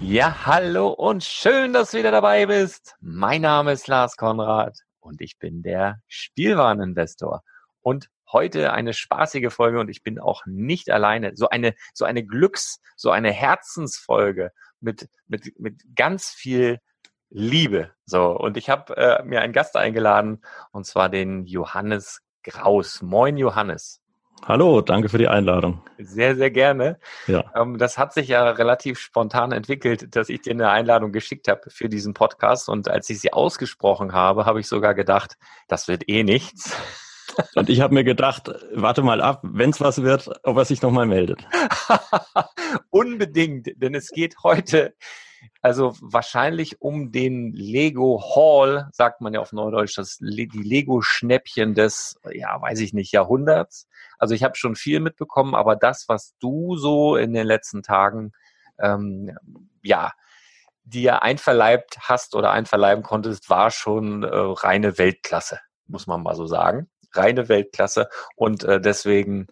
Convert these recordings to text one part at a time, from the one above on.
Ja, hallo und schön, dass du wieder dabei bist. Mein Name ist Lars Konrad und ich bin der Spielwareninvestor. Und heute eine spaßige Folge und ich bin auch nicht alleine. So eine, so eine Glücks-, so eine Herzensfolge mit, mit, mit ganz viel Liebe. So, und ich habe äh, mir einen Gast eingeladen und zwar den Johannes Graus. Moin, Johannes. Hallo, danke für die Einladung. Sehr, sehr gerne. Ja. Ähm, das hat sich ja relativ spontan entwickelt, dass ich dir eine Einladung geschickt habe für diesen Podcast. Und als ich sie ausgesprochen habe, habe ich sogar gedacht, das wird eh nichts. Und ich habe mir gedacht, warte mal ab, wenn es was wird, ob er sich nochmal meldet. Unbedingt, denn es geht heute also wahrscheinlich um den Lego Hall, sagt man ja auf Neudeutsch, das die Lego Schnäppchen des, ja, weiß ich nicht, Jahrhunderts. Also ich habe schon viel mitbekommen, aber das, was du so in den letzten Tagen, ähm, ja, dir einverleibt hast oder einverleiben konntest, war schon äh, reine Weltklasse, muss man mal so sagen. Reine Weltklasse. Und äh, deswegen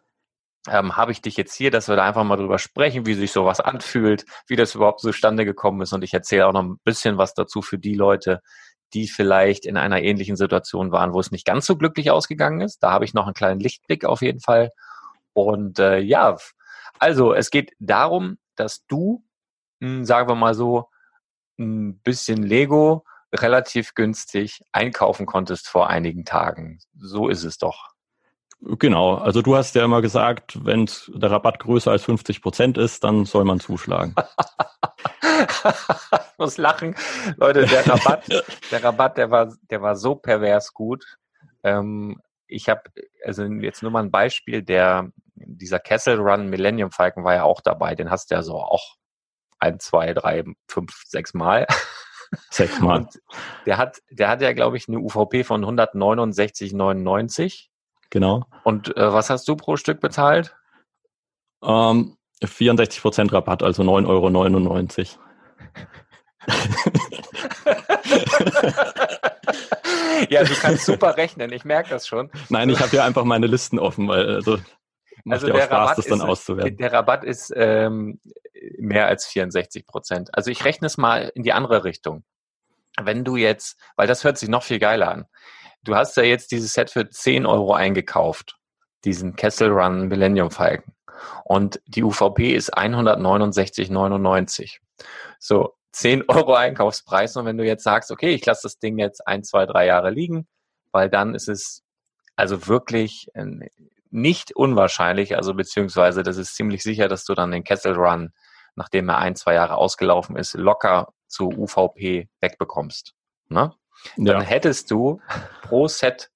ähm, habe ich dich jetzt hier, dass wir da einfach mal drüber sprechen, wie sich sowas anfühlt, wie das überhaupt zustande gekommen ist. Und ich erzähle auch noch ein bisschen was dazu für die Leute, die vielleicht in einer ähnlichen Situation waren, wo es nicht ganz so glücklich ausgegangen ist. Da habe ich noch einen kleinen Lichtblick auf jeden Fall. Und äh, ja, also es geht darum, dass du, mh, hm, sagen wir mal so, ein bisschen Lego relativ günstig einkaufen konntest vor einigen Tagen. So ist es doch. Genau, also du hast ja immer gesagt, wenn der Rabatt größer als 50 Prozent ist, dann soll man zuschlagen. ich muss lachen. Leute, der Rabatt, der Rabatt, der war, der war so pervers gut. Ähm, ich habe, also jetzt nur mal ein Beispiel, der, dieser Kessel Run Millennium Falcon war ja auch dabei. Den hast du ja so auch ein, zwei, drei, fünf, sechs Mal. Sechs Mal. Und der hat, der hat ja, glaube ich, eine UVP von 169,99. Genau. Und äh, was hast du pro Stück bezahlt? Ähm, 64 Prozent Rabatt, also 9,99 Euro. ja, du kannst super rechnen, ich merke das schon. Nein, ich habe hier einfach meine Listen offen, weil also macht Also ja auch der Spaß, Rabatt, das dann ist, auszuwerten. der Rabatt ist ähm, mehr als 64 Prozent. Also ich rechne es mal in die andere Richtung. Wenn du jetzt, weil das hört sich noch viel geiler an, du hast ja jetzt dieses Set für 10 Euro eingekauft, diesen Kessel Run Millennium Falcon. Und die UVP ist 169,99. So, 10 Euro Einkaufspreis. Und wenn du jetzt sagst, okay, ich lasse das Ding jetzt ein, zwei, drei Jahre liegen, weil dann ist es also wirklich äh, nicht unwahrscheinlich, also beziehungsweise das ist ziemlich sicher, dass du dann den Kessel Run, nachdem er ein, zwei Jahre ausgelaufen ist, locker zu UVP wegbekommst. Ne? Dann Ja, hättest du pro Set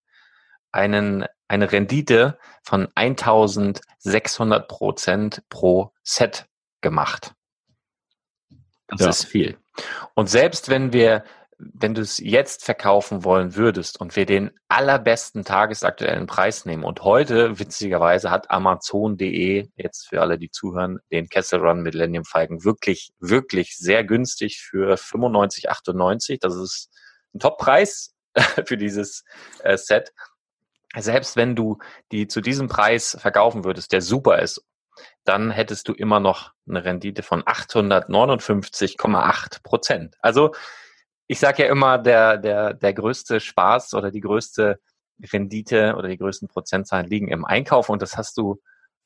einen, eine Rendite von 1600 Prozent pro Set gemacht. Das Ja. ist viel. Und selbst wenn wir, wenn du es jetzt verkaufen wollen würdest und wir den allerbesten tagesaktuellen Preis nehmen und heute, witzigerweise, hat Amazon.de, jetzt für alle, die zuhören, den Kessel Run Millennium Falcon wirklich, wirklich sehr günstig für 95,98. Das ist ein Top-Preis für dieses äh, Set. Selbst wenn du die zu diesem Preis verkaufen würdest, der super ist, dann hättest du immer noch eine Rendite von 859,8 Prozent. Also ich sage ja immer, der, der, der größte Spaß oder die größte Rendite oder die größten Prozentzahlen liegen im Einkauf und das hast du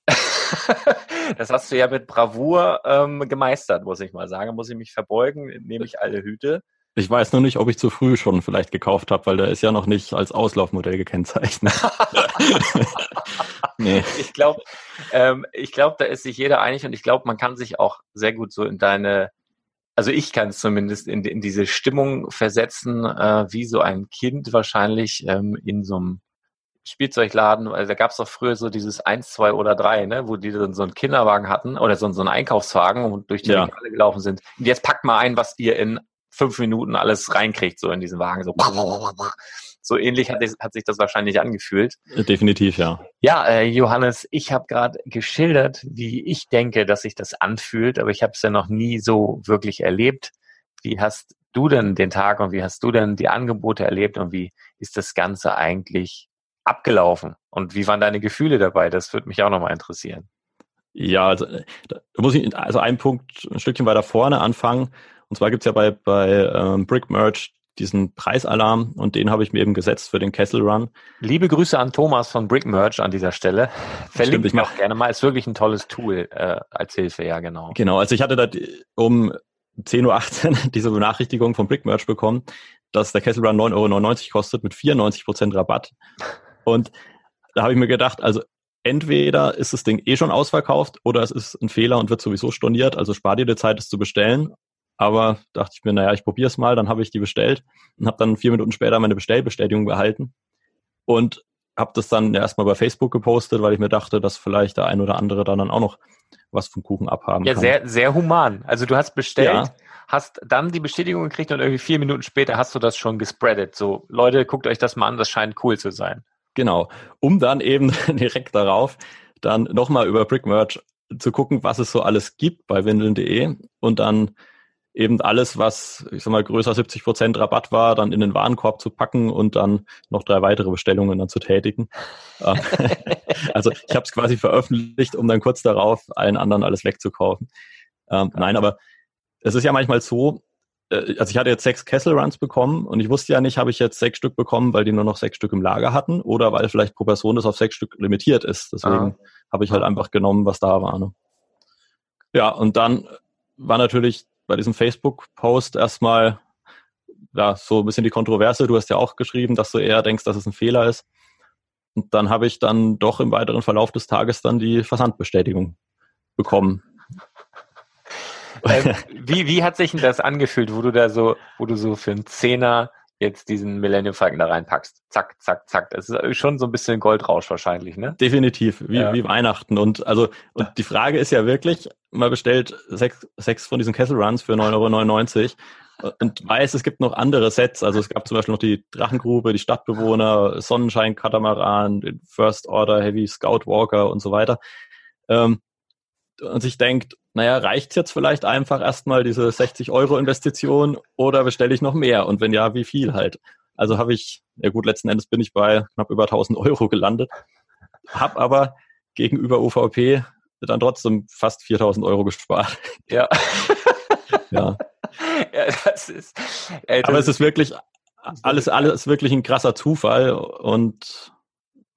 das hast du ja mit Bravour ähm, gemeistert, muss ich mal sagen. Muss ich mich verbeugen, nehme ich alle Hüte. Ich weiß nur nicht, ob ich zu früh schon vielleicht gekauft habe, weil der ist ja noch nicht als Auslaufmodell gekennzeichnet. nee. ich glaube, ähm, ich glaube, da ist sich jeder einig und ich glaube, man kann sich auch sehr gut so in deine, also ich kann es zumindest in, in diese Stimmung versetzen, äh, wie so ein Kind wahrscheinlich ähm, in so einem Spielzeugladen, also da gab es doch früher so dieses eins, zwei oder drei, ne, wo die dann so einen Kinderwagen hatten oder so, so einen Einkaufswagen und durch die Ja. Regale gelaufen sind. Und jetzt packt mal ein, was ihr in fünf Minuten alles reinkriegt, so in diesen Wagen. So, so ähnlich hat, hat sich das wahrscheinlich angefühlt. Definitiv, ja. Ja, äh, Johannes, ich habe gerade geschildert, wie ich denke, dass sich das anfühlt, aber ich habe es ja noch nie so wirklich erlebt. Wie hast du denn den Tag und wie hast du denn die Angebote erlebt und wie ist das Ganze eigentlich abgelaufen? Und wie waren deine Gefühle dabei? Das würde mich auch nochmal interessieren. Ja, also äh, da muss ich also einen Punkt ein Stückchen weiter vorne anfangen. Und zwar gibt's ja bei, bei ähm, Brick Merch diesen Preisalarm und den habe ich mir eben gesetzt für den Kessel Run. Liebe Grüße an Thomas von Brick Merch an dieser Stelle. Verlinke ich auch gerne mal. Ist wirklich ein tolles Tool äh, als Hilfe, ja genau. Genau, also ich hatte da um 10.18 Uhr diese Benachrichtigung von Brick Merch bekommen, dass der Kessel Run 9,99 Euro kostet mit 94% Rabatt. Und da habe ich mir gedacht, also entweder ist das Ding eh schon ausverkauft oder es ist ein Fehler und wird sowieso storniert, also spar dir die Zeit, es zu bestellen. Aber dachte ich mir, naja, ich probiere es mal, dann habe ich die bestellt und habe dann vier Minuten später meine Bestellbestätigung behalten und habe das dann erstmal bei Facebook gepostet, weil ich mir dachte, dass vielleicht der ein oder andere dann auch noch was vom Kuchen abhaben Ja, kann. sehr, sehr human. Also du hast bestellt, Ja. hast dann die Bestätigung gekriegt und irgendwie vier Minuten später hast du das schon gespreadet. So, Leute, guckt euch das mal an, das scheint cool zu sein. Genau, um dann eben direkt darauf dann nochmal über Brickmerch zu gucken, was es so alles gibt bei windeln.de und dann eben alles, was, ich sag mal, größer 70 Prozent Rabatt war, dann in den Warenkorb zu packen und dann noch drei weitere Bestellungen dann zu tätigen. Äh, also ich habe es quasi veröffentlicht, um dann kurz darauf allen anderen alles wegzukaufen. Ähm, nein, aber es ist ja manchmal so, äh, also ich hatte jetzt sechs Kessel Runs bekommen und ich wusste ja nicht, habe ich jetzt sechs Stück bekommen, weil die nur noch sechs Stück im Lager hatten oder weil vielleicht pro Person das auf sechs Stück limitiert ist. Deswegen habe ich halt einfach genommen, was da war. Ne? Ja, und dann war natürlich bei diesem Facebook-Post erstmal ja, so ein bisschen die Kontroverse. Du hast ja auch geschrieben, dass du eher denkst, dass es ein Fehler ist. Und dann habe ich dann doch im weiteren Verlauf des Tages dann die Versandbestätigung bekommen. Ähm, wie, wie hat sich denn das angefühlt, wo du da so, wo du so für einen Zehner jetzt diesen Millennium Falcon da reinpackst? Zack, zack, zack. Das ist schon so ein bisschen Goldrausch wahrscheinlich, ne? Definitiv, wie, ja. wie Weihnachten. Und also, und die Frage ist ja wirklich, man bestellt sechs, sechs von diesen Kessel Runs für 9,99 Euro und weiß, es gibt noch andere Sets. Also es gab zum Beispiel noch die Drachengrube, die Stadtbewohner, Sonnenschein, Katamaran, den First Order, Heavy Scout Walker und so weiter. Ähm, und sich denkt, naja, reicht's jetzt vielleicht einfach erstmal diese 60 Euro Investition oder bestelle ich noch mehr? Und wenn ja, wie viel halt? Also habe ich, ja gut, letzten Endes bin ich bei knapp über 1000 Euro gelandet, habe aber gegenüber UVP dann trotzdem fast 4000 Euro gespart. Ja. ja. ja, das ist. Ey, das Aber es ist wirklich alles, alles wirklich ein krasser Zufall und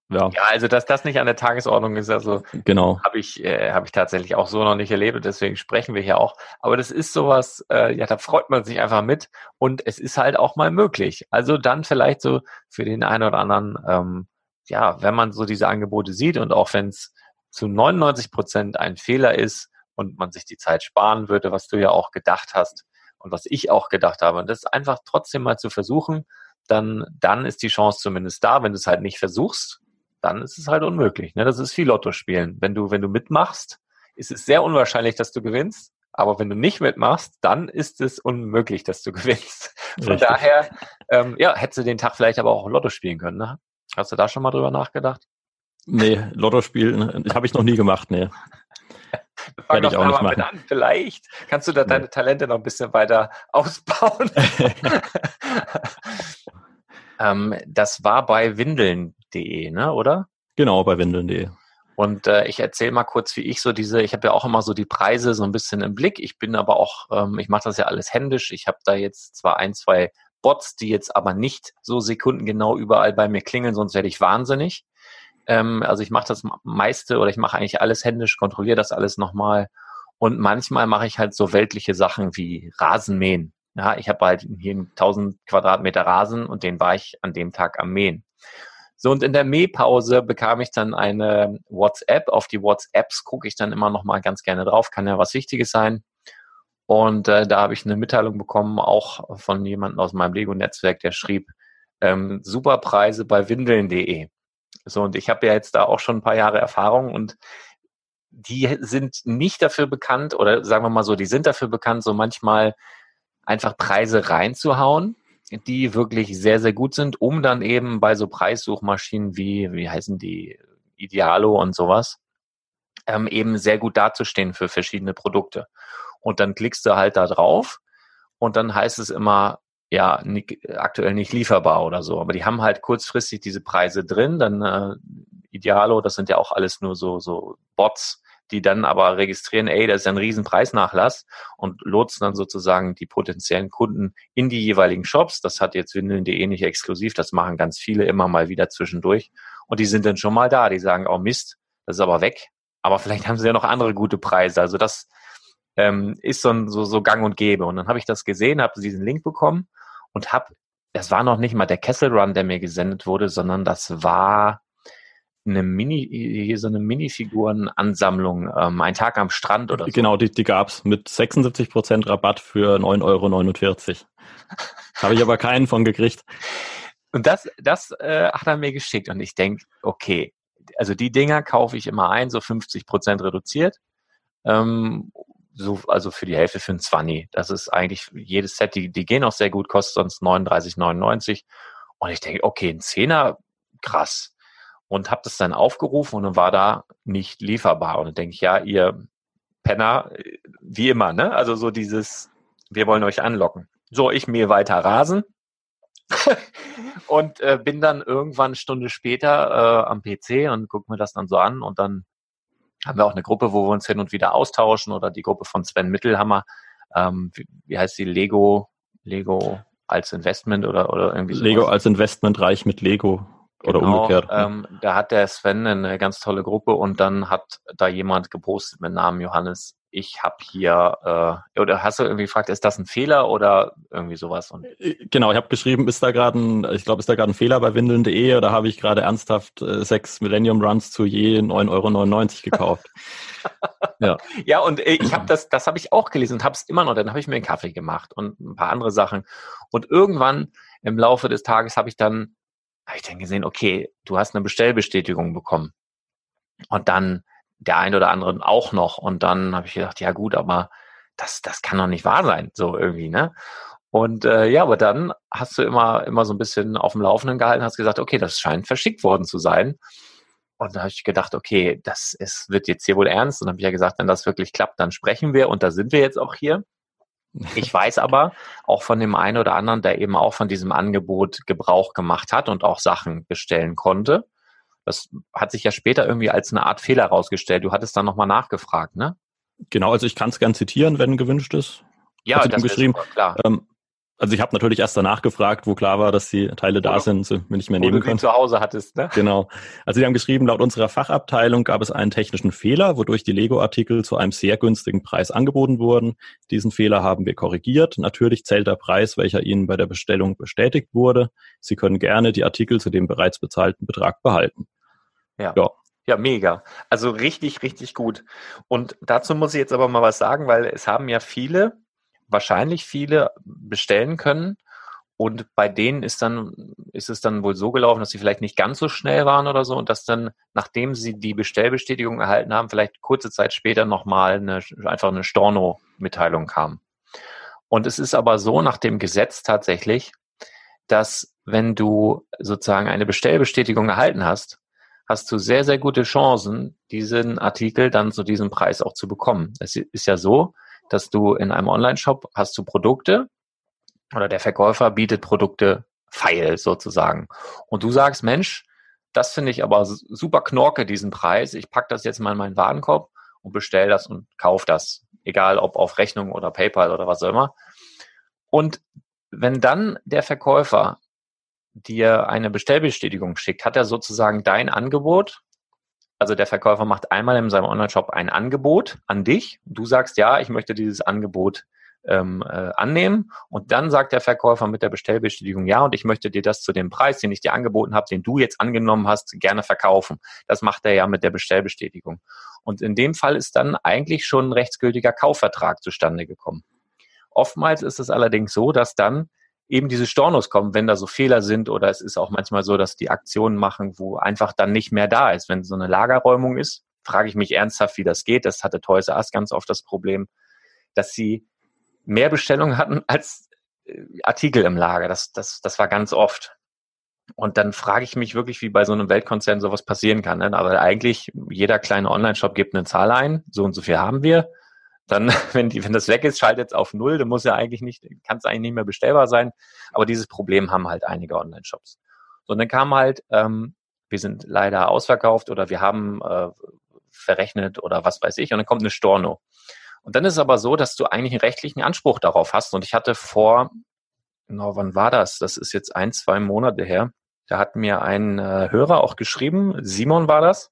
ja. ja, also dass das nicht an der Tagesordnung ist, also genau. habe ich, äh, hab ich tatsächlich auch so noch nicht erlebt und deswegen sprechen wir hier auch. Aber das ist sowas, äh, ja, da freut man sich einfach mit und es ist halt auch mal möglich. Also dann vielleicht so für den einen oder anderen, ähm, ja, wenn man so diese Angebote sieht und auch wenn es zu 99 Prozent ein Fehler ist und man sich die Zeit sparen würde, was du ja auch gedacht hast, und was ich auch gedacht habe. Und das einfach trotzdem mal zu versuchen, dann, dann ist die Chance zumindest da. Wenn du es halt nicht versuchst, dann ist es halt unmöglich. Ne? Das ist wie Lotto spielen. Wenn du, wenn du mitmachst, ist es sehr unwahrscheinlich, dass du gewinnst. Aber wenn du nicht mitmachst, dann ist es unmöglich, dass du gewinnst. Von Richtig. daher, ähm, ja, hättest du den Tag vielleicht aber auch Lotto spielen können. Ne? Hast du da schon mal drüber nachgedacht? Nee, Lotto spielen habe ich noch nie gemacht, nee. Fang doch mal mit an. Vielleicht kannst du da deine Talente noch ein bisschen weiter ausbauen. ähm, das war bei windeln.de, ne, oder? Genau, bei windeln.de. Und äh, ich erzähle mal kurz, wie ich so diese, ich habe ja auch immer so die Preise so ein bisschen im Blick. Ich bin aber auch, ähm, ich mache das ja alles händisch. Ich habe da jetzt zwar ein, zwei Bots, die jetzt aber nicht so sekundengenau überall bei mir klingeln, sonst werde ich wahnsinnig. Ähm, also ich mache das meiste oder ich mache eigentlich alles händisch, kontrolliere das alles nochmal. Und manchmal mache ich halt so weltliche Sachen wie Rasenmähen. Ja, ich habe halt hier 1000 Quadratmeter Rasen und den war ich an dem Tag am Mähen. So, und in der Mähpause bekam ich dann eine WhatsApp. Auf die WhatsApps gucke ich dann immer noch mal ganz gerne drauf. Kann ja was Wichtiges sein. Und äh, da habe ich eine Mitteilung bekommen, auch von jemandem aus meinem Lego-Netzwerk, der schrieb, ähm, super Preise bei windeln.de. So, und ich habe ja jetzt da auch schon ein paar Jahre Erfahrung und die sind nicht dafür bekannt, oder sagen wir mal so, die sind dafür bekannt, so manchmal einfach Preise reinzuhauen, die wirklich sehr, sehr gut sind, um dann eben bei so Preissuchmaschinen wie, wie heißen die, Idealo und sowas, ähm, eben sehr gut dazustehen für verschiedene Produkte. Und dann klickst du halt da drauf und dann heißt es immer, ja nicht, aktuell nicht lieferbar oder so. Aber die haben halt kurzfristig diese Preise drin. Dann äh, Idealo, das sind ja auch alles nur so, so Bots, die dann aber registrieren, ey, das ist ein riesen Preisnachlass und lotsen dann sozusagen die potenziellen Kunden in die jeweiligen Shops. Das hat jetzt Windeln.de nicht exklusiv, das machen ganz viele immer mal wieder zwischendurch. Und die sind dann schon mal da, die sagen, oh Mist, das ist aber weg. Aber vielleicht haben sie ja noch andere gute Preise. Also das ähm, ist so, so, so gang und gäbe. Und dann habe ich das gesehen, habe diesen Link bekommen und habe, das war noch nicht mal der Kessel Run, der mir gesendet wurde, sondern das war eine Mini, hier so eine Minifigurenansammlung, ähm, ein Tag am Strand oder so. Genau, die, die gab's mit 76 Prozent Rabatt für 9,49 Euro. Habe ich aber keinen von gekriegt. Und das, das äh, hat er mir geschickt und ich denke, okay, also die Dinger kaufe ich immer ein, so 50 Prozent reduziert. Ähm, so, also für die Hälfte für ein 20. Das ist eigentlich jedes Set, die, die gehen auch sehr gut, kostet sonst 39,99. Und ich denke, okay, ein Zehner, krass. Und habe das dann aufgerufen und dann war da nicht lieferbar. Und dann denke ich, ja, ihr Penner, wie immer, ne? Also so dieses, wir wollen euch anlocken. So, ich mähe weiter Rasen. und äh, bin dann irgendwann eine Stunde später äh, am PC und gucke mir das dann so an und dann haben wir auch eine Gruppe, wo wir uns hin und wieder austauschen oder die Gruppe von Sven Mittelhammer, ähm, wie, wie, heißt die Lego, Lego als Investment oder, oder irgendwie so. Lego als Investment reich mit Lego oder genau, umgekehrt. Ähm, da hat der Sven eine ganz tolle Gruppe und dann hat da jemand gepostet mit Namen Johannes, ich habe hier, äh, oder hast du irgendwie gefragt, ist das ein Fehler oder irgendwie sowas? Und Äh, Genau, ich habe geschrieben, ist da gerade ein, ich glaube, ist da gerade ein Fehler bei Windeln.de oder habe ich gerade ernsthaft äh, sechs Millennium Runs zu je 9,99 Euro gekauft? Ja, und äh, ich habe das, das habe ich auch gelesen und habe es immer noch. Dann habe ich mir einen Kaffee gemacht und ein paar andere Sachen. Und irgendwann im Laufe des Tages habe ich dann, habe ich dann gesehen, okay, du hast eine Bestellbestätigung bekommen. Und dann der ein oder andere auch noch. Und dann habe ich gedacht, ja gut, aber das, das kann doch nicht wahr sein, so irgendwie, ne? Und äh, ja, aber dann hast du immer, immer so ein bisschen auf dem Laufenden gehalten, hast gesagt, okay, das scheint verschickt worden zu sein. Und da habe ich gedacht, okay, das ist, wird jetzt hier wohl ernst. Und dann habe ich ja gesagt, wenn das wirklich klappt, dann sprechen wir. Und da sind wir jetzt auch hier. Ich weiß aber auch von dem einen oder anderen, der eben auch von diesem Angebot Gebrauch gemacht hat und auch Sachen bestellen konnte. Das hat sich ja später irgendwie als eine Art Fehler herausgestellt. Du hattest dann nochmal nachgefragt, ne? Genau, also ich kann es gern zitieren, wenn gewünscht ist. Ja, das geschrieben? super, klar. Ähm, also ich habe natürlich erst danach gefragt, wo klar war, dass die Teile da du- sind, sie mir nicht mehr nehmen die können. zu Hause hattest, ne? Genau. Also sie haben geschrieben, laut unserer Fachabteilung gab es einen technischen Fehler, wodurch die Lego-Artikel zu einem sehr günstigen Preis angeboten wurden. Diesen Fehler haben wir korrigiert. Natürlich zählt der Preis, welcher Ihnen bei der Bestellung bestätigt wurde. Sie können gerne die Artikel zu dem bereits bezahlten Betrag behalten. Ja, mega. Also richtig, richtig gut. Und dazu muss ich jetzt aber mal was sagen, weil es haben ja viele, wahrscheinlich viele bestellen können. Und bei denen ist dann, ist es dann wohl so gelaufen, dass sie vielleicht nicht ganz so schnell waren oder so und dass dann, nachdem sie die Bestellbestätigung erhalten haben, vielleicht kurze Zeit später nochmal eine, einfach eine Storno-Mitteilung kam. Und es ist aber so nach dem Gesetz tatsächlich, dass wenn du sozusagen eine Bestellbestätigung erhalten hast, hast du sehr, sehr gute Chancen, diesen Artikel dann zu diesem Preis auch zu bekommen. Es ist ja so, dass du in einem Online-Shop hast du Produkte oder der Verkäufer bietet Produkte feil sozusagen. Und du sagst, Mensch, das finde ich aber super knorke, diesen Preis. Ich pack das jetzt mal in meinen Warenkorb und bestell das und kauf das. Egal ob auf Rechnung oder PayPal oder was auch immer. Und wenn dann der Verkäufer dir eine Bestellbestätigung schickt, hat er sozusagen dein Angebot. Also der Verkäufer macht einmal in seinem Online-Shop ein Angebot an dich. Du sagst, ja, ich möchte dieses Angebot ähm, äh, annehmen. Und dann sagt der Verkäufer mit der Bestellbestätigung, ja, und ich möchte dir das zu dem Preis, den ich dir angeboten habe, den du jetzt angenommen hast, gerne verkaufen. Das macht er ja mit der Bestellbestätigung. Und in dem Fall ist dann eigentlich schon ein rechtsgültiger Kaufvertrag zustande gekommen. Oftmals ist es allerdings so, dass dann eben diese Stornos kommen, wenn da so Fehler sind oder es ist auch manchmal so, dass die Aktionen machen, wo einfach dann nicht mehr da ist. Wenn so eine Lagerräumung ist, frage ich mich ernsthaft, wie das geht. Das hatte Toys R Us ganz oft das Problem, dass sie mehr Bestellungen hatten als äh, Artikel im Lager. Das, das, das war ganz oft. Und dann frage ich mich wirklich, wie bei so einem Weltkonzern sowas passieren kann. Ne? Aber eigentlich, jeder kleine Online-Shop gibt eine Zahl ein, so und so viel haben wir. Dann, wenn, die, wenn das weg ist, schaltet es auf null, dann muss ja eigentlich nicht, kann es eigentlich nicht mehr bestellbar sein. Aber dieses Problem haben halt einige Online-Shops. So, und dann kam halt, ähm, wir sind leider ausverkauft oder wir haben äh, verrechnet oder was weiß ich, und dann kommt eine Storno. Und dann ist es aber so, dass du eigentlich einen rechtlichen Anspruch darauf hast. Und ich hatte vor, genau, wann war das? Das ist jetzt ein, zwei Monate her. Da hat mir ein äh, Hörer auch geschrieben, Simon war das.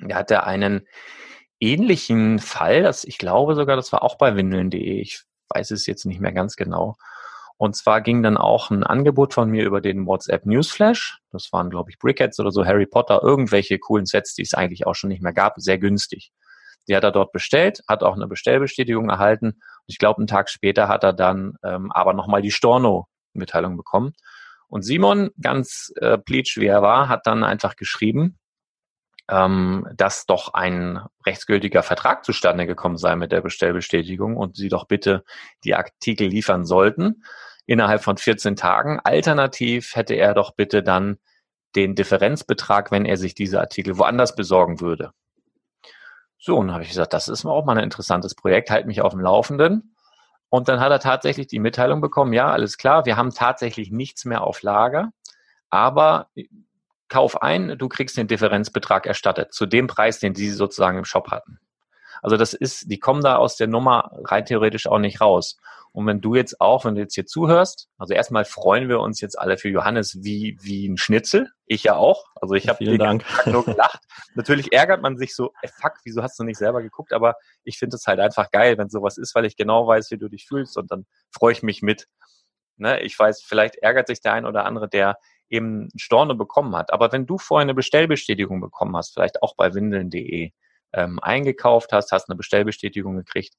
Der hatte einen ähnlichen Fall, das, ich glaube sogar, das war auch bei windeln.de. Ich weiß es jetzt nicht mehr ganz genau. Und zwar ging dann auch ein Angebot von mir über den WhatsApp Newsflash. Das waren, glaube ich, Brickheads oder so, Harry Potter, irgendwelche coolen Sets, die es eigentlich auch schon nicht mehr gab, sehr günstig. Die hat er dort bestellt, hat auch eine Bestellbestätigung erhalten. Und ich glaube, einen Tag später hat er dann ähm, aber nochmal die Storno-Mitteilung bekommen. Und Simon, ganz äh, pleatsch wie er war, hat dann einfach geschrieben, ähm, dass doch ein rechtsgültiger Vertrag zustande gekommen sei mit der Bestellbestätigung und sie doch bitte die Artikel liefern sollten innerhalb von 14 Tagen. Alternativ hätte er doch bitte dann den Differenzbetrag, wenn er sich diese Artikel woanders besorgen würde. So, und dann habe ich gesagt, das ist auch mal ein interessantes Projekt, halt mich auf dem Laufenden. Und dann hat er tatsächlich die Mitteilung bekommen, ja, alles klar, wir haben tatsächlich nichts mehr auf Lager, aber kauf ein, du kriegst den Differenzbetrag erstattet, zu dem Preis, den sie sozusagen im Shop hatten. Also das ist, die kommen da aus der Nummer rein theoretisch auch nicht raus. Und wenn du jetzt auch, wenn du jetzt hier zuhörst, also erstmal freuen wir uns jetzt alle für Johannes wie, wie ein Schnitzel. Ich ja auch. Also ich habe Vielen Dank. nur gelacht. Natürlich ärgert man sich so, ey, fuck, wieso hast du nicht selber geguckt? Aber ich finde es halt einfach geil, wenn sowas ist, weil ich genau weiß, wie du dich fühlst und dann freue ich mich mit. Ne? Ich weiß, vielleicht ärgert sich der ein oder andere, der eben ein Storno bekommen hat. Aber wenn du vorher eine Bestellbestätigung bekommen hast, vielleicht auch bei windeln.de ähm, eingekauft hast, hast eine Bestellbestätigung gekriegt,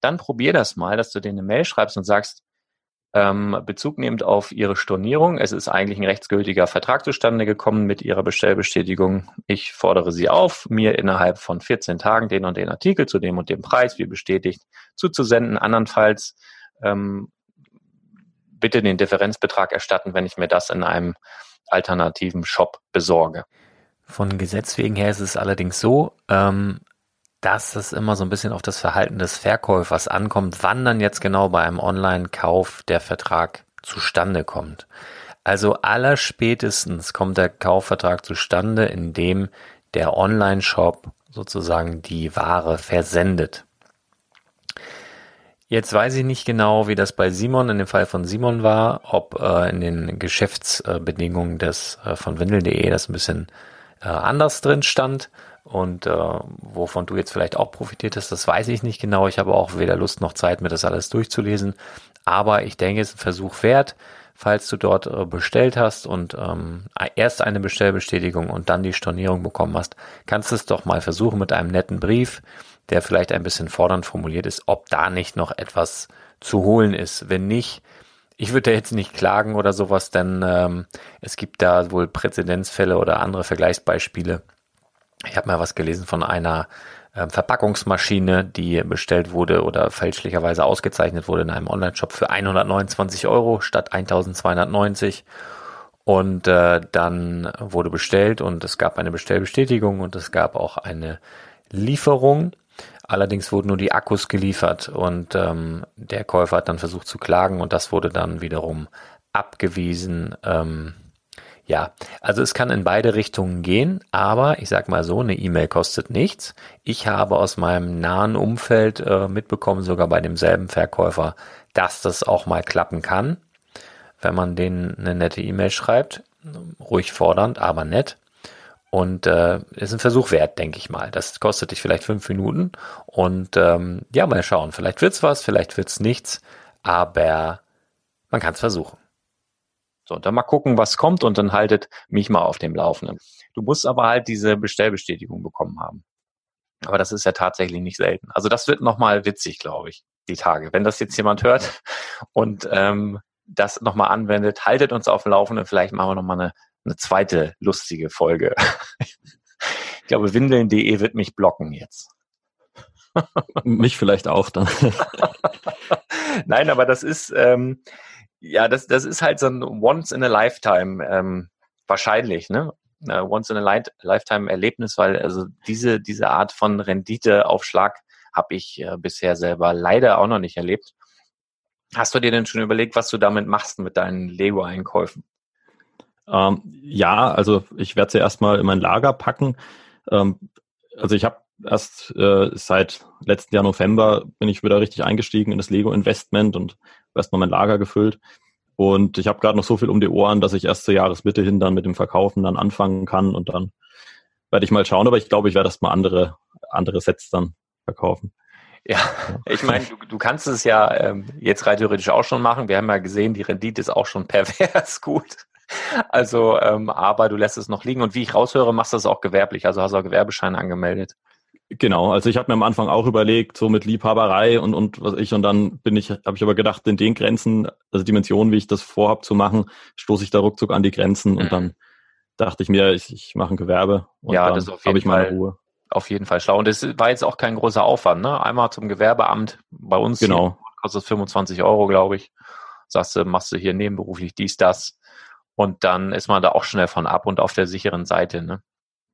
dann probier das mal, dass du denen eine Mail schreibst und sagst, ähm, Bezug nehmend auf Ihre Stornierung. Es ist eigentlich ein rechtsgültiger Vertrag zustande gekommen mit Ihrer Bestellbestätigung. Ich fordere Sie auf, mir innerhalb von 14 Tagen den und den Artikel zu dem und dem Preis, wie bestätigt, zuzusenden. Andernfalls ähm, bitte den Differenzbetrag erstatten, wenn ich mir das in einem alternativen Shop besorge. Von Gesetz wegen her ist es allerdings so, ähm, dass es immer so ein bisschen auf das Verhalten des Verkäufers ankommt, wann dann jetzt genau bei einem Online-Kauf der Vertrag zustande kommt. Also allerspätestens kommt der Kaufvertrag zustande, indem der Online-Shop sozusagen die Ware versendet. Jetzt weiß ich nicht genau, wie das bei Simon in dem Fall von Simon war, ob äh, in den Geschäftsbedingungen des äh, von Windel.de das ein bisschen äh, anders drin stand und äh, wovon du jetzt vielleicht auch profitiert hast, das weiß ich nicht genau. Ich habe auch weder Lust noch Zeit, mir das alles durchzulesen. Aber ich denke, es ist ein Versuch wert, falls du dort äh, bestellt hast und ähm, erst eine Bestellbestätigung und dann die Stornierung bekommen hast, kannst du es doch mal versuchen mit einem netten Brief der vielleicht ein bisschen fordernd formuliert ist, ob da nicht noch etwas zu holen ist. Wenn nicht, ich würde jetzt nicht klagen oder sowas, denn ähm, es gibt da wohl Präzedenzfälle oder andere Vergleichsbeispiele. Ich habe mal was gelesen von einer äh, Verpackungsmaschine, die bestellt wurde oder fälschlicherweise ausgezeichnet wurde in einem Online-Shop für 129 Euro statt 1290. Und äh, dann wurde bestellt und es gab eine Bestellbestätigung und es gab auch eine Lieferung. Allerdings wurden nur die Akkus geliefert und ähm, der Käufer hat dann versucht zu klagen und das wurde dann wiederum abgewiesen. Ähm, ja, also es kann in beide Richtungen gehen, aber ich sag mal so, eine E-Mail kostet nichts. Ich habe aus meinem nahen Umfeld äh, mitbekommen, sogar bei demselben Verkäufer, dass das auch mal klappen kann, wenn man denen eine nette E-Mail schreibt. Ruhig fordernd, aber nett. Und äh, ist ein Versuch wert, denke ich mal. Das kostet dich vielleicht fünf Minuten. Und ähm, ja, mal schauen. Vielleicht wird's was, vielleicht wird's nichts, aber man kann es versuchen. So, dann mal gucken, was kommt und dann haltet mich mal auf dem Laufenden. Du musst aber halt diese Bestellbestätigung bekommen haben. Aber das ist ja tatsächlich nicht selten. Also das wird nochmal witzig, glaube ich, die Tage. Wenn das jetzt jemand hört und ähm, das nochmal anwendet, haltet uns auf dem Laufenden. Vielleicht machen wir nochmal eine eine zweite lustige Folge. ich glaube, windeln.de wird mich blocken jetzt. mich vielleicht auch dann. Nein, aber das ist, ähm, ja, das, das ist halt so ein Once in a Lifetime, ähm, wahrscheinlich, ne? Once in a Lifetime Erlebnis, weil also diese, diese Art von Renditeaufschlag habe ich äh, bisher selber leider auch noch nicht erlebt. Hast du dir denn schon überlegt, was du damit machst mit deinen Lego-Einkäufen? Ähm, ja, also ich werde sie erstmal in mein Lager packen. Ähm, also ich habe erst äh, seit letzten Jahr November bin ich wieder richtig eingestiegen in das Lego-Investment und erstmal mein Lager gefüllt. Und ich habe gerade noch so viel um die Ohren, dass ich erst zur Jahresmitte hin dann mit dem Verkaufen dann anfangen kann und dann werde ich mal schauen, aber ich glaube, ich werde erstmal andere, andere Sets dann verkaufen. Ja, ich meine, du, du kannst es ja ähm, jetzt rein theoretisch auch schon machen. Wir haben ja gesehen, die Rendite ist auch schon pervers gut. Also, ähm, aber du lässt es noch liegen und wie ich raushöre, machst du das auch gewerblich, also hast du auch Gewerbeschein angemeldet. Genau, also ich habe mir am Anfang auch überlegt, so mit Liebhaberei und, und was ich, und dann bin ich, habe ich aber gedacht, in den Grenzen, also Dimensionen, wie ich das vorhab zu machen, stoße ich da ruckzuck an die Grenzen mhm. und dann dachte ich mir, ich, ich mache ein Gewerbe und ja, dann habe ich meine Ruhe. Auf jeden Fall schlau. Und das war jetzt auch kein großer Aufwand, ne? Einmal zum Gewerbeamt bei uns genau. kostet 25 Euro, glaube ich. Sagst du, machst du hier nebenberuflich dies, das und dann ist man da auch schnell von ab und auf der sicheren Seite. Ne?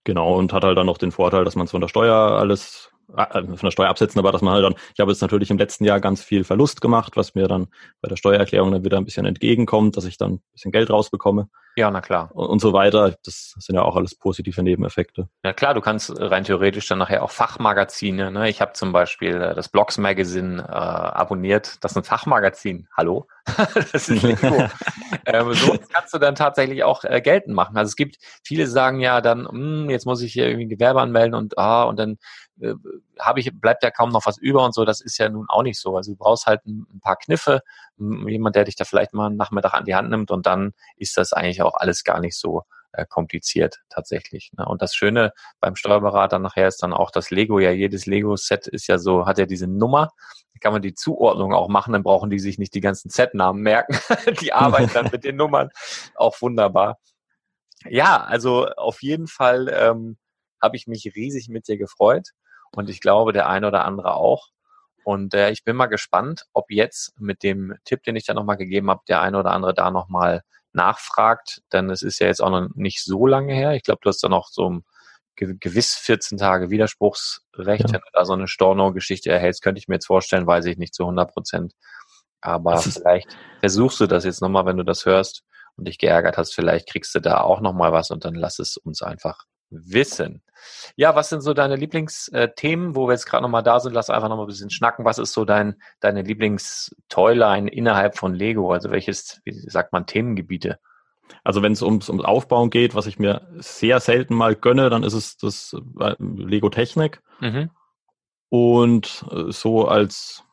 Genau, und hat halt dann noch den Vorteil, dass man es von der Steuer alles, äh, von der Steuer absetzen, aber dass man halt dann, ich habe jetzt natürlich im letzten Jahr ganz viel Verlust gemacht, was mir dann bei der Steuererklärung dann wieder ein bisschen entgegenkommt, dass ich dann ein bisschen Geld rausbekomme. Ja, na klar. und, und so weiter. Das sind ja auch alles positive Nebeneffekte. Ja klar, du kannst rein theoretisch dann nachher auch Fachmagazine. Ne? Ich habe zum Beispiel äh, das Blogs Magazine äh, abonniert. Das ist ein Fachmagazin. Hallo, das ist Lego. ähm, so kannst du dann tatsächlich auch äh, geltend machen. Also es gibt viele sagen ja dann, hm, jetzt muss ich hier irgendwie ein Gewerbe anmelden und ah und dann äh, habe ich bleibt ja kaum noch was über und so. Das ist ja nun auch nicht so. Also du brauchst halt ein, ein paar Kniffe, jemand, der dich da vielleicht mal einen Nachmittag an die Hand nimmt und dann ist das eigentlich auch alles gar nicht so äh, kompliziert tatsächlich. Ne? Und das Schöne beim Steuerberater nachher ist dann auch das Lego. Ja, jedes Lego-Set ist ja so, hat ja diese Nummer. Da kann man die Zuordnung auch machen, dann brauchen die sich nicht die ganzen Set-Namen merken. die arbeiten dann mit den Nummern. Auch wunderbar. Ja, also auf jeden Fall ähm, habe ich mich riesig mit dir gefreut und ich glaube, der eine oder andere auch. Und äh, ich bin mal gespannt, ob jetzt mit dem Tipp, den ich da nochmal gegeben habe, der eine oder andere da nochmal nachfragt, denn es ist ja jetzt auch noch nicht so lange her. Ich glaube, du hast da noch so gewiss 14 Tage Widerspruchsrecht. Ja. Wenn du da so eine Storno-Geschichte erhältst, könnte ich mir jetzt vorstellen, weiß ich nicht zu 100 Prozent. Aber vielleicht versuchst du das jetzt nochmal, wenn du das hörst und dich geärgert hast, vielleicht kriegst du da auch nochmal was und dann lass es uns einfach wissen. Ja, was sind so deine Lieblingsthemen, wo wir jetzt gerade nochmal da sind? Lass einfach nochmal ein bisschen schnacken. Was ist so dein, deine Lieblingstoyline innerhalb von Lego? Also welches, wie sagt man, Themengebiete? Also wenn es ums, ums Aufbauen geht, was ich mir sehr selten mal gönne, dann ist es das äh, Lego Technik. Mhm. Und äh, so als,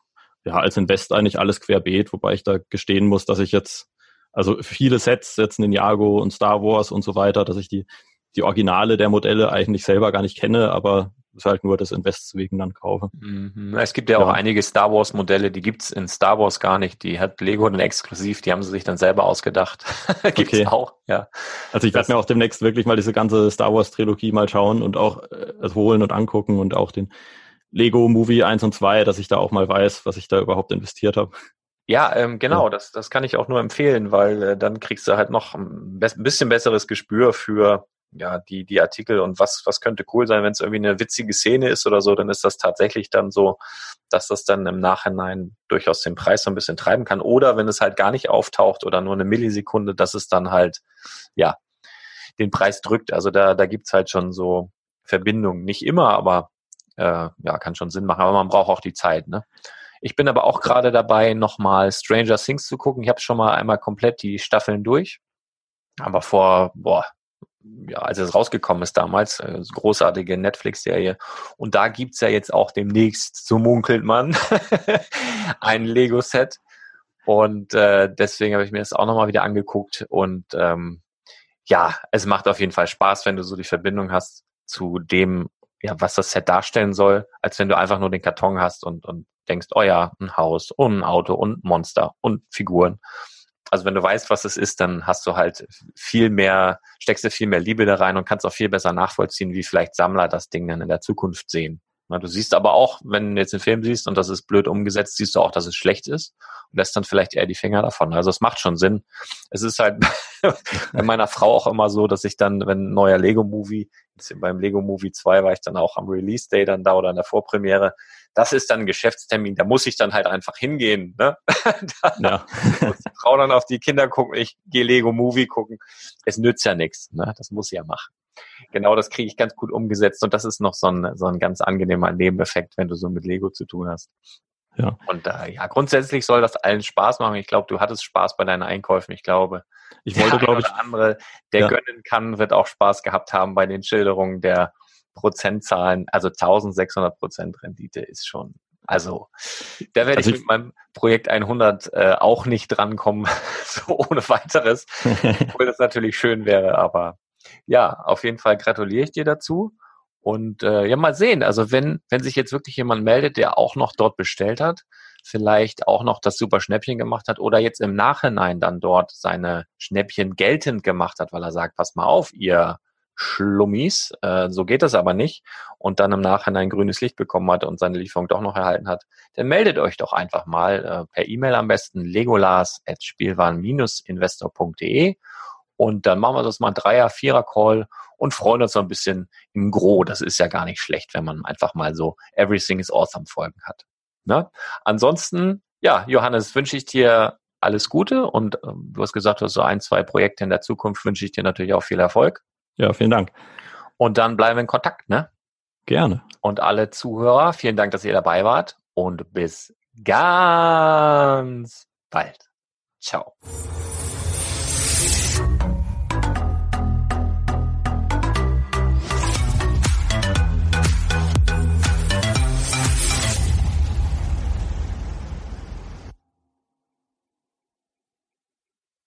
ja, als Invest eigentlich alles querbeet, wobei ich da gestehen muss, dass ich jetzt, also viele Sets, jetzt Ninjago und Star Wars und so weiter, dass ich die die Originale der Modelle eigentlich selber gar nicht kenne, aber es halt nur das Invests wegen dann kaufe. Mhm. Es gibt ja, ja. auch einige Star Wars Modelle, die gibt's in Star Wars gar nicht. Die hat Lego dann exklusiv, die haben sie sich dann selber ausgedacht. gibt's okay. auch, ja. Also ich werde mir auch demnächst wirklich mal diese ganze Star Wars Trilogie mal schauen und auch äh, also holen und angucken und auch den Lego Movie 1 und 2, dass ich da auch mal weiß, was ich da überhaupt investiert habe. Ja, ähm, genau, ja. Das, das kann ich auch nur empfehlen, weil äh, dann kriegst du halt noch ein bisschen besseres Gespür für ja, die, die Artikel und was, was könnte cool sein, wenn es irgendwie eine witzige Szene ist oder so, dann ist das tatsächlich dann so, dass das dann im Nachhinein durchaus den Preis so ein bisschen treiben kann. Oder wenn es halt gar nicht auftaucht oder nur eine Millisekunde, dass es dann halt, ja, den Preis drückt. Also da, da gibt's halt schon so Verbindungen. Nicht immer, aber äh, ja, kann schon Sinn machen. Aber man braucht auch die Zeit, ne? Ich bin aber auch gerade dabei, nochmal Stranger Things zu gucken. Ich habe schon mal einmal komplett die Staffeln durch. Aber vor, boah, ja, als es rausgekommen ist damals, äh, großartige Netflix-Serie. Und da gibt's ja jetzt auch demnächst, so munkelt man, ein Lego-Set. Und äh, deswegen habe ich mir das auch nochmal wieder angeguckt. Und ähm, ja, es macht auf jeden Fall Spaß, wenn du so die Verbindung hast zu dem, ja, was das Set darstellen soll, als wenn du einfach nur den Karton hast und, und denkst, oh ja, ein Haus und ein Auto und Monster und Figuren also wenn du weißt, was es ist, dann hast du halt viel mehr, steckst du viel mehr Liebe da rein und kannst auch viel besser nachvollziehen, wie vielleicht Sammler das Ding dann in der Zukunft sehen. Du siehst aber auch, wenn du jetzt einen Film siehst und das ist blöd umgesetzt, siehst du auch, dass es schlecht ist und lässt dann vielleicht eher die Finger davon. Also es macht schon Sinn. Es ist halt bei meiner Frau auch immer so, dass ich dann, wenn ein neuer Lego-Movie, beim Lego-Movie 2 war ich dann auch am Release-Day dann da oder in der Vorpremiere, das ist dann ein Geschäftstermin, da muss ich dann halt einfach hingehen. Ne? da ja. muss die Frau dann auf die Kinder gucken, ich gehe Lego Movie gucken. Es nützt ja nichts, ne? das muss ich ja machen. Genau das kriege ich ganz gut umgesetzt und das ist noch so ein, so ein ganz angenehmer Nebeneffekt, wenn du so mit Lego zu tun hast. Ja. Und äh, ja, grundsätzlich soll das allen Spaß machen. Ich glaube, du hattest Spaß bei deinen Einkäufen. Ich glaube, ich wollte, glaube ich, andere, der ja. gönnen kann, wird auch Spaß gehabt haben bei den Schilderungen der Prozentzahlen, also 1600 Prozent Rendite ist schon, also da werde also ich mit meinem Projekt 100 äh, auch nicht drankommen, so ohne weiteres, obwohl das natürlich schön wäre, aber ja, auf jeden Fall gratuliere ich dir dazu. Und äh, ja, mal sehen. Also wenn, wenn sich jetzt wirklich jemand meldet, der auch noch dort bestellt hat, vielleicht auch noch das super Schnäppchen gemacht hat oder jetzt im Nachhinein dann dort seine Schnäppchen geltend gemacht hat, weil er sagt, pass mal auf, ihr Schlummis, äh, so geht das aber nicht, und dann im Nachhinein grünes Licht bekommen hat und seine Lieferung doch noch erhalten hat, dann meldet euch doch einfach mal äh, per E-Mail am besten legolas.spielwaren-investor.de und dann machen wir das mal ein Dreier-, Vierer-Call und freuen uns so ein bisschen im Gro. Das ist ja gar nicht schlecht, wenn man einfach mal so Everything is Awesome Folgen hat. Ne? Ansonsten, ja, Johannes, wünsche ich dir alles Gute und ähm, du hast gesagt, du hast so ein, zwei Projekte in der Zukunft, wünsche ich dir natürlich auch viel Erfolg. Ja, vielen Dank. Und dann bleiben wir in Kontakt, ne? Gerne. Und alle Zuhörer, vielen Dank, dass ihr dabei wart und bis ganz bald. Ciao.